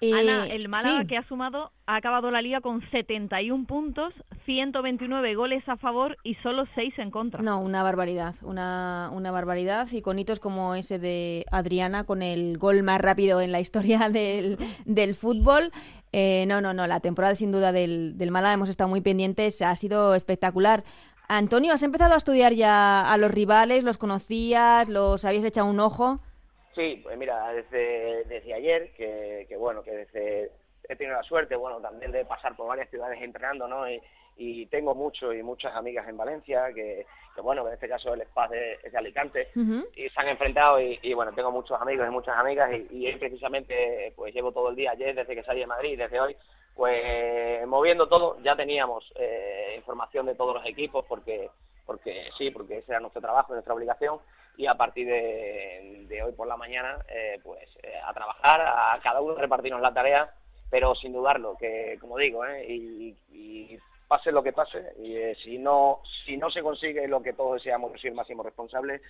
Ana, el Málaga que ha sumado, ha acabado la liga con 71 puntos, 129 goles a favor y solo 6 en contra. No, una barbaridad, una, una barbaridad. Y con hitos como ese de Adriana, con el gol más rápido en la historia [LAUGHS] del, del fútbol. Eh, no, no, no, la temporada sin duda del, del Málaga hemos estado muy pendientes, ha sido espectacular. Antonio, ¿has empezado a estudiar ya a los rivales? ¿Los conocías? ¿Los habías echado un ojo? Sí, pues mira, desde, desde ayer, que, que bueno, que desde, he tenido la suerte, bueno, también de pasar por varias ciudades entrenando, ¿no? Y, y tengo muchos y muchas amigas en Valencia, que, que bueno, en este caso el spa de, es de Alicante, y se han enfrentado y, y, bueno, tengo muchos amigos y muchas amigas y, y precisamente pues llevo todo el día ayer, desde que salí de Madrid, desde hoy, pues moviendo todo, ya teníamos eh, información de todos los equipos porque porque sí, porque ese era nuestro trabajo, nuestra obligación, y a partir de, hoy por la mañana, eh, pues eh, a trabajar, a cada uno repartirnos la tarea, pero sin dudarlo, que como digo, eh, y, pase lo que pase, y si no si no se consigue lo que todos deseamos, soy el máximo responsable,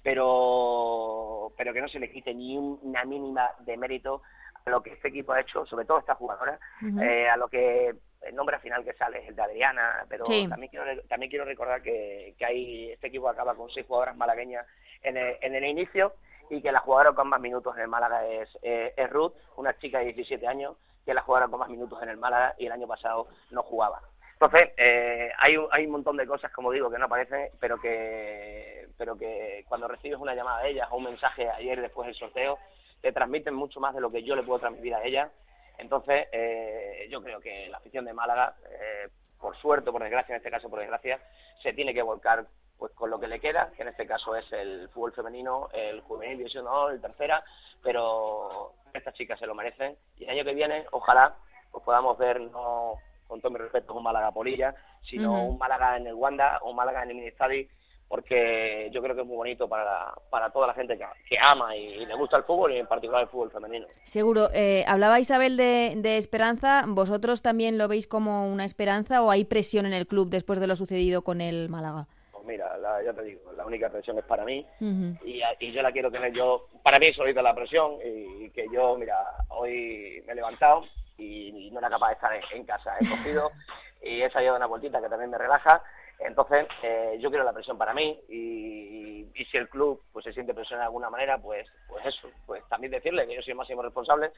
pero pero que no se le quite ni una mínima de mérito a lo que este equipo ha hecho, sobre todo esta jugadora, a lo que el nombre final que sale es el de Adriana, pero también quiero también quiero recordar que, que hay, este equipo acaba con seis jugadoras malagueñas en el, en el inicio y que la jugadora con más minutos en Málaga es, eh, es Ruth, una chica de 17 años que es la jugadora con más minutos en el Málaga y el año pasado no jugaba. Entonces, eh, hay, un, hay un montón de cosas, como digo, que no aparecen, pero que, pero que cuando recibes una llamada de ellas o un mensaje ayer después del sorteo, te transmiten mucho más de lo que yo le puedo transmitir a ellas. Entonces, eh, yo creo que la afición de Málaga, eh, por suerte, por desgracia, en este caso por desgracia, se tiene que volcar pues con lo que le queda, que en este caso es el fútbol femenino, el juvenil división el tercera, pero estas chicas se lo merecen. Y el año que viene, ojalá, pues podamos ver no con todo mi respeto un Málaga Polilla, sino un Málaga en el Wanda o un Málaga en el Ministadi porque yo creo que es muy bonito para, para toda la gente que, ama y, le gusta el fútbol y en particular el fútbol femenino. Seguro. Eh, hablaba Isabel de, de, esperanza. ¿Vosotros también lo veis como una esperanza o hay presión en el club después de lo sucedido con el Málaga? Pues mira, ya te digo, la única presión es para mí y, y, yo la quiero tener yo, para mí solita la presión y, que yo, mira, hoy me he levantado y, no era capaz de estar en, casa. He cogido [LAUGHS] y he salido de una vueltita que también me relaja entonces, eh, yo quiero la presión para mí y, si el club pues se siente presión de alguna manera, pues pues eso, pues también decirle que yo soy el máximo responsable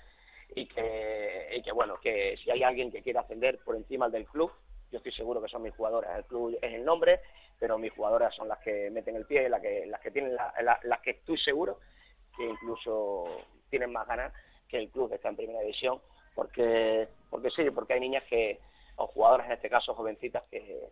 y que, y que bueno, que si hay alguien que quiera ascender por encima del club, yo estoy seguro que son mis jugadoras. El club es el nombre, pero mis jugadoras son las que meten el pie, las que, las que tienen las que estoy seguro que incluso tienen más ganas que el club que está en primera división, porque porque sí, porque hay niñas que o jugadoras en este caso jovencitas que,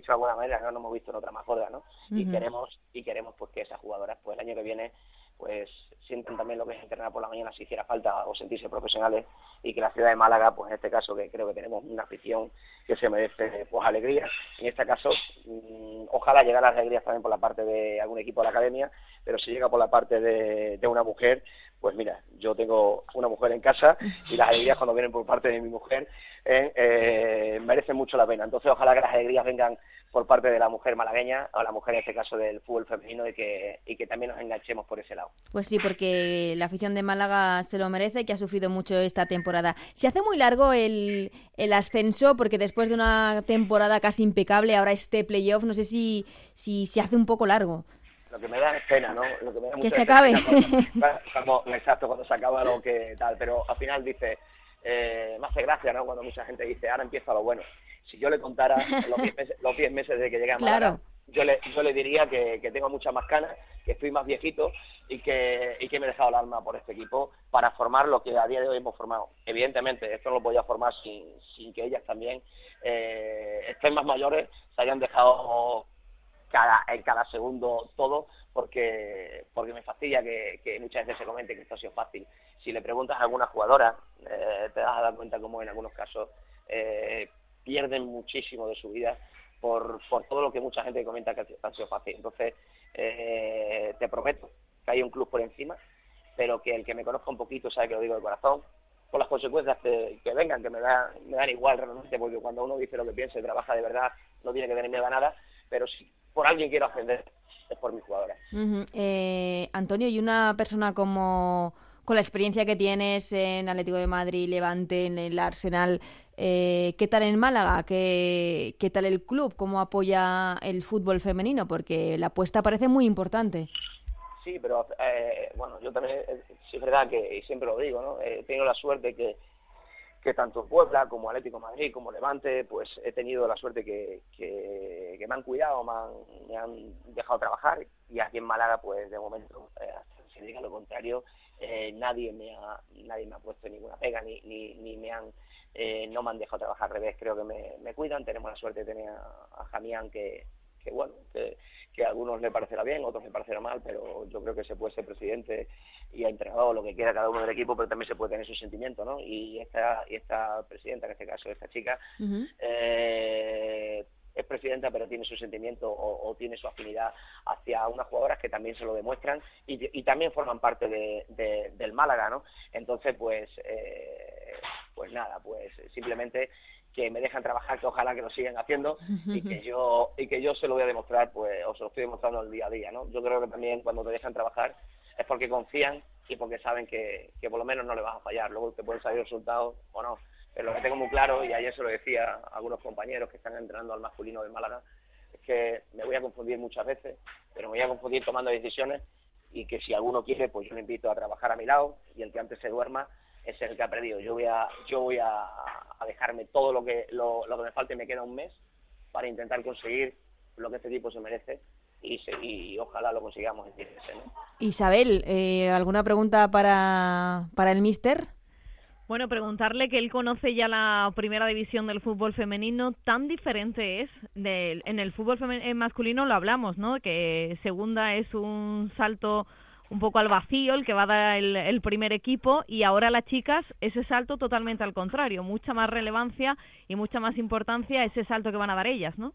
dicho de alguna manera, no nos hemos visto en otra más gorda, ¿no? Y queremos, y queremos pues que esas jugadoras, pues el año que viene, pues sientan también lo que es entrenar por la mañana si hiciera falta o sentirse profesionales y que la ciudad de Málaga, pues en este caso que creo que tenemos una afición que se merece pues alegría, en este caso mm, ojalá llegara las alegrías también por la parte de algún equipo de la academia, pero si llega por la parte de, de una mujer, pues mira, yo tengo una mujer en casa y las alegrías cuando vienen por parte de mi mujer eh, eh, merecen mucho la pena. Entonces, ojalá que las alegrías vengan por parte de la mujer malagueña, o la mujer en este caso del fútbol femenino, y que, y que también nos enganchemos por ese lado. Pues sí, porque la afición de Málaga se lo merece, que ha sufrido mucho esta temporada. Se hace muy largo el, el ascenso, porque después de una temporada casi impecable, ahora este playoff, no sé si, si se hace un poco largo lo que me da es pena, ¿no? Lo que, me se acabe. [LAUGHS] exacto, cuando se acaba lo que tal, pero al final dice, eh, me hace gracia, ¿no? Cuando mucha gente dice, ahora empieza lo bueno. Si yo le contara los 10 meses, los meses de que llegué a Málaga, yo, le, yo le diría que, que tengo muchas más canas, que estoy más viejito y que, y que me he dejado el alma por este equipo para formar lo que a día de hoy hemos formado. Evidentemente, esto no lo podía formar sin, sin que ellas también eh, estén más mayores, se hayan dejado cada, en cada segundo todo, porque, porque me fastidia que, muchas veces se comente que esto ha sido fácil. Si le preguntas a alguna jugadora, eh, te vas a dar cuenta como en algunos casos eh, pierden muchísimo de su vida por, por todo lo que mucha gente comenta que ha sido fácil. Entonces, eh, te prometo que hay un club por encima, pero que el que me conozca un poquito sabe que lo digo de corazón, con las consecuencias que, vengan, que me, me dan igual realmente, porque cuando uno dice lo que piensa y trabaja de verdad, no tiene que tener miedo a nada, pero si por alguien quiero ascender, es por mi jugadora. eh, Antonio, y una persona como con la experiencia que tienes en Atlético de Madrid, Levante, en el Arsenal, eh, ¿qué tal en Málaga? ¿Qué, ¿Qué tal el club? ¿Cómo apoya el fútbol femenino? Porque la apuesta parece muy importante. Sí, pero eh, bueno, yo también, eh, sí es verdad que, y siempre lo digo, ¿no? He tenido la suerte que que tanto Puebla como Atlético Madrid como Levante, pues he tenido la suerte que, que, me han cuidado, me han, me han, dejado trabajar. Y aquí en Málaga, pues de momento, eh, si diga lo contrario, eh, nadie me ha nadie me ha puesto ninguna pega ni, ni, ni me han eh, no me han dejado trabajar. Al revés, creo que me, cuidan, tenemos la suerte de tener a, a Jamián que, que bueno, que, que, a algunos le parecerá bien, a otros le parecerá mal, pero yo creo que se puede ser presidente y ha entregado lo que quiera cada uno del equipo, pero también se puede tener su sentimiento, ¿no? Y esta, y esta presidenta, en este caso esta chica, eh, es presidenta pero tiene su sentimiento o, tiene su afinidad hacia unas jugadoras que también se lo demuestran y, y también forman parte de, del Málaga, ¿no? Entonces, pues, eh, pues nada, pues simplemente que me dejan trabajar, que ojalá que lo sigan haciendo y que yo y que yo se lo voy a demostrar, pues os lo estoy demostrando el día a día, ¿no? Yo creo que también cuando te dejan trabajar es porque confían y porque saben que, que por lo menos no le vas a fallar. Luego te pueden salir resultados o no. Pero lo que tengo muy claro, y ayer se lo decía a algunos compañeros que están entrenando al masculino de Málaga, es que me voy a confundir muchas veces, pero me voy a confundir tomando decisiones y que si alguno quiere, pues yo le invito a trabajar a mi lado y el que antes se duerma, es el que ha perdido. Yo voy a, yo voy a, dejarme todo lo que, lo, que me falte, me queda un mes para intentar conseguir lo que este equipo se merece y, y ojalá lo consigamos en Isabel, eh, ¿alguna pregunta para, para el mister? Bueno, preguntarle que él conoce ya la primera división del fútbol femenino, tan diferente es. De, en el fútbol eh, masculino lo hablamos, ¿no? Que segunda es un salto un poco al vacío, el que va a dar el, el, primer equipo, y ahora las chicas, ese salto totalmente al contrario, mucha más relevancia y mucha más importancia ese salto que van a dar ellas, ¿no?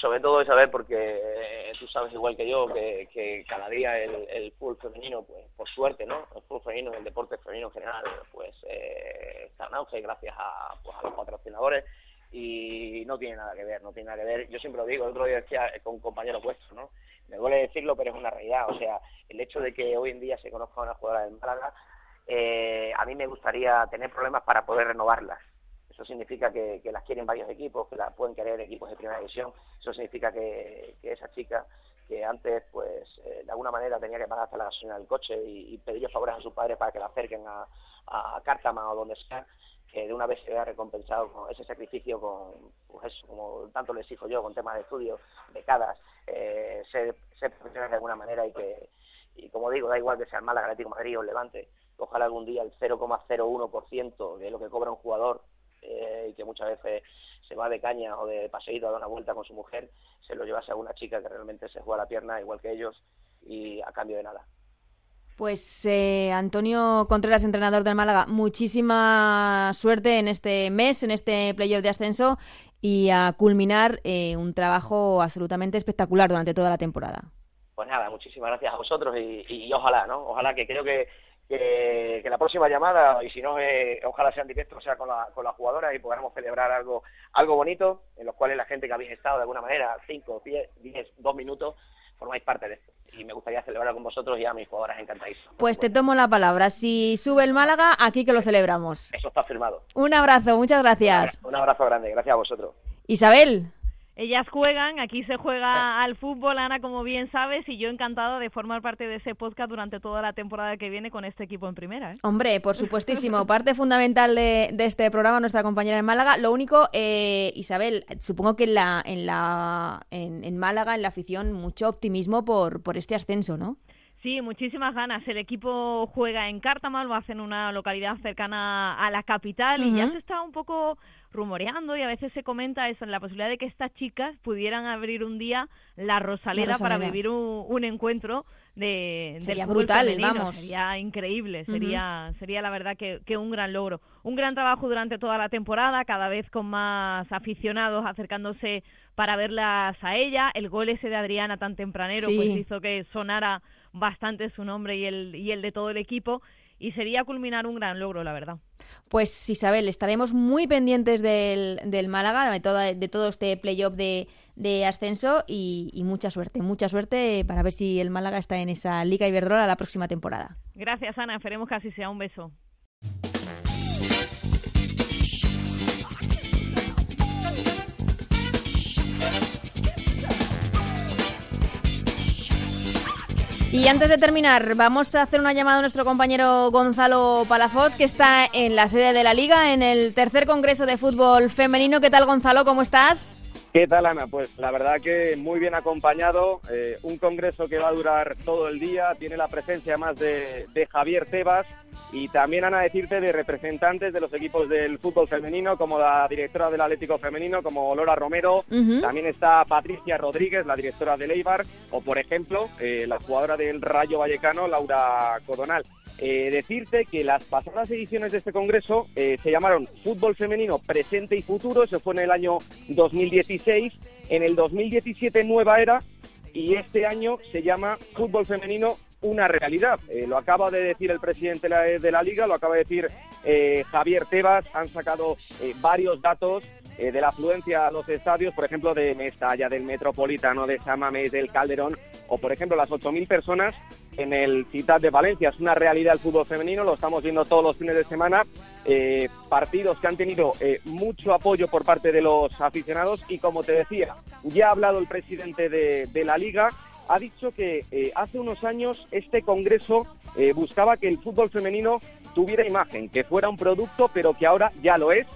sobre todo de saber porque eh, tú sabes igual que yo que, cada día el, el fútbol femenino pues por suerte no el fútbol femenino el deporte femenino en general pues eh, está en auge gracias a, pues, a los patrocinadores y no tiene nada que ver no tiene nada que ver. Yo siempre lo digo el otro día decía con un compañero vuestro no me duele decirlo pero es una realidad. O sea el hecho de que hoy en día se conozca una jugadora del Málaga eh, a mí me gustaría tener problemas para poder renovarlas. Eso significa que, las quieren varios equipos, que las pueden querer equipos de primera división. Eso significa que, esa chica, que antes, pues, eh, de alguna manera tenía que pagar hasta la gasolina del coche y, y pedirle favores a sus padres para que la acerquen a, a Cártama o donde sea, que de una vez se vea recompensado con ese sacrificio, con, pues como tanto les exijo yo, con temas de estudio, becadas, eh, ser, profesionales de alguna manera y que, y como digo, da igual que sea el Málaga, Atlético Madrid o el Levante, ojalá algún día el 0,01% de lo que cobra un jugador eh, y que muchas veces se va de caña o de paseíto a dar una vuelta con su mujer, se lo llevase a una chica que realmente se juega la pierna igual que ellos y a cambio de nada. Pues eh, Antonio Contreras, entrenador del Málaga, muchísima suerte en este mes, en este playoff de ascenso y a culminar eh, un trabajo absolutamente espectacular durante toda la temporada. Pues nada, muchísimas gracias a vosotros y, ojalá, ¿no? Ojalá que creo que que, la próxima llamada, y si no, eh, ojalá sea en directo, sea con la, con la jugadora y podamos celebrar algo, algo bonito, en los cuales la gente que habéis estado de alguna manera, 5, 10, 10, 2 minutos, formáis parte de esto. Y me gustaría celebrar con vosotros y a mis jugadoras encantadísimas. Pues te tomo la palabra. Si sube el Málaga, aquí que lo celebramos. Eso está firmado. Un abrazo, muchas gracias. Un abrazo grande, gracias a vosotros. Isabel. Ellas juegan, aquí se juega al fútbol, Ana, como bien sabes, y yo encantada de formar parte de ese podcast durante toda la temporada que viene con este equipo en primera. ¿eh? Hombre, por supuestísimo, [LAUGHS] parte fundamental de, este programa, nuestra compañera en Málaga. Lo único, eh, Isabel, supongo que en, la, en, la, en, Málaga, en la afición, mucho optimismo por, por este ascenso, ¿no? Sí, muchísimas ganas. El equipo juega en Cártama, lo hace en una localidad cercana a la capital y ya se está un poco rumoreando y a veces se comenta eso, la posibilidad de que estas chicas pudieran abrir un día la Rosaleda, para vivir un, encuentro de sería brutal vamos. Sería increíble sería sería la verdad que, que, un gran logro. Un gran trabajo durante toda la temporada cada vez con más aficionados acercándose para verlas a ella. El gol ese de Adriana tan tempranero pues hizo que sonara bastante su nombre y el y el de todo el equipo y sería culminar un gran logro, la verdad. Pues Isabel, estaremos muy pendientes del, del Málaga, de, todo este playoff de, de ascenso y, y, mucha suerte, mucha suerte para ver si el Málaga está en esa Liga Iberdrola la próxima temporada. Gracias Ana, esperemos que así sea. Un beso. Y antes de terminar, vamos a hacer una llamada a nuestro compañero Gonzalo Palafox, que está en la sede de la Liga, en el tercer Congreso de Fútbol Femenino. ¿Qué tal, Gonzalo? ¿Cómo estás? ¿Qué tal, Ana? Pues la verdad que muy bien acompañado. Eh, un congreso que va a durar todo el día. Tiene la presencia más de, Javier Tebas y también, Ana, decirte de representantes de los equipos del fútbol femenino, como la directora del Atlético Femenino, como Lora Romero. También está Patricia Rodríguez, la directora del Eibar. O, por ejemplo, eh, la jugadora del Rayo Vallecano, Laura Codonal. Eh, decirte que las pasadas ediciones de este congreso eh, se llamaron Fútbol Femenino Presente y Futuro, eso fue en el año 2016, en el 2017 Nueva Era y este año se llama Fútbol Femenino Una Realidad. Eh, lo acaba de decir el presidente de la, Liga, lo acaba de decir Javier Tebas, han sacado varios datos de la afluencia a los estadios, por ejemplo, de Mestalla, del Metropolitano, de Samamés, del Calderón, o por ejemplo las 8.000 personas en el Ciudad de Valencia. Es una realidad el fútbol femenino, lo estamos viendo todos los fines de semana. Eh, partidos que han tenido eh, mucho apoyo por parte de los aficionados y como te decía, ya ha hablado el presidente de, la liga, ha dicho que eh, hace unos años este congreso buscaba que el fútbol femenino tuviera imagen, que fuera un producto, pero que ahora ya lo es,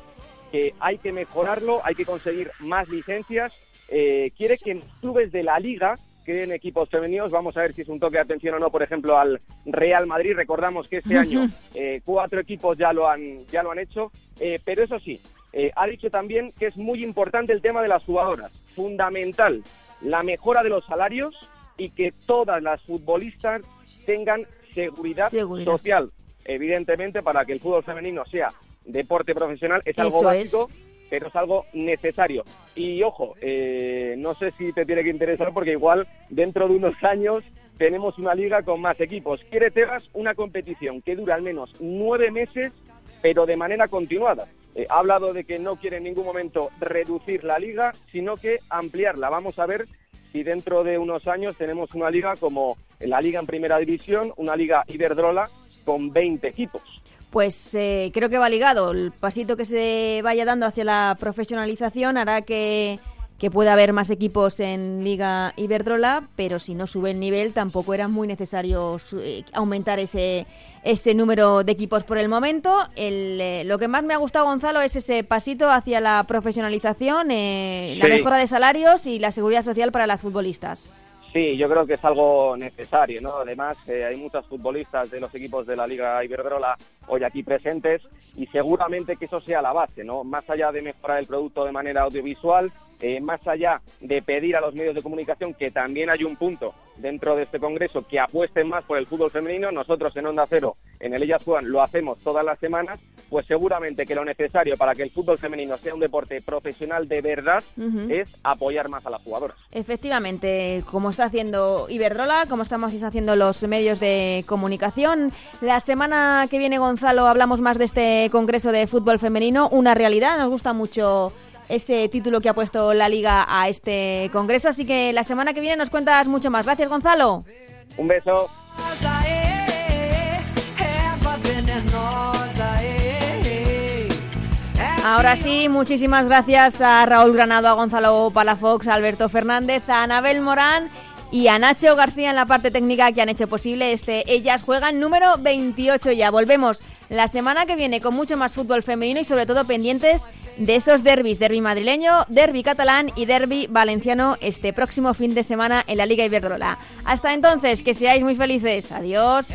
que hay que mejorarlo, hay que conseguir más licencias. Quiere que en clubes de la liga creen equipos femeninos. Vamos a ver si es un toque de atención o no, por ejemplo, al Real Madrid. Recordamos que este año eh, cuatro equipos ya lo han, ya lo han hecho. Eh, pero eso sí, eh, ha dicho también que es muy importante el tema de las jugadoras. Fundamental la mejora de los salarios y que todas las futbolistas tengan seguridad, social. Evidentemente, para que el fútbol femenino sea deporte profesional es algo básico, pero es algo necesario. Y ojo, eh, no sé si te tiene que interesar porque igual dentro de unos años tenemos una liga con más equipos. Quiere Tebas una competición que dura al menos nueve meses, pero de manera continuada. Eh, ha hablado de que no quiere en ningún momento reducir la liga, sino que ampliarla. Vamos a ver si dentro de unos años tenemos una liga como la liga en primera división, una liga Iberdrola con 20 equipos. Pues eh, creo que va ligado. El pasito que se vaya dando hacia la profesionalización hará que, que pueda haber más equipos en Liga Iberdrola, pero si no sube el nivel tampoco era muy necesario eh, aumentar ese, ese número de equipos por el momento. El, eh, lo que más me ha gustado, Gonzalo, es ese pasito hacia la profesionalización, la mejora de salarios y la seguridad social para las futbolistas. Sí, yo creo que es algo necesario, ¿no? Además, eh, hay muchos futbolistas de los equipos de la Liga Iberdrola hoy aquí presentes y seguramente que eso sea la base, ¿no? Más allá de mejorar el producto de manera audiovisual, eh, más allá de pedir a los medios de comunicación que también hay un punto dentro de este congreso que apuesten más por el fútbol femenino, nosotros en Onda Cero, en el Ellas Juegan, lo hacemos todas las semanas, pues seguramente que lo necesario para que el fútbol femenino sea un deporte profesional de verdad es apoyar más a las jugadoras. Efectivamente, como está haciendo Iberdrola, como estamos haciendo los medios de comunicación, la semana que viene, Gonzalo, hablamos más de este congreso de fútbol femenino, una realidad, nos gusta mucho ese título que ha puesto la liga a este congreso. Así que la semana que viene nos cuentas mucho más. Gracias, Gonzalo. Un beso. Ahora sí, muchísimas gracias a Raúl Granado, a Gonzalo Palafox, a Alberto Fernández, a Anabel Morán y a Nacho García en la parte técnica que han hecho posible este Ellas Juegan número 28 ya. Volvemos la semana que viene con mucho más fútbol femenino y sobre todo pendientes de esos derbis, derby madrileño, derby catalán y derby valenciano este próximo fin de semana en la Liga Iberdrola. Hasta entonces, que seáis muy felices. Adiós.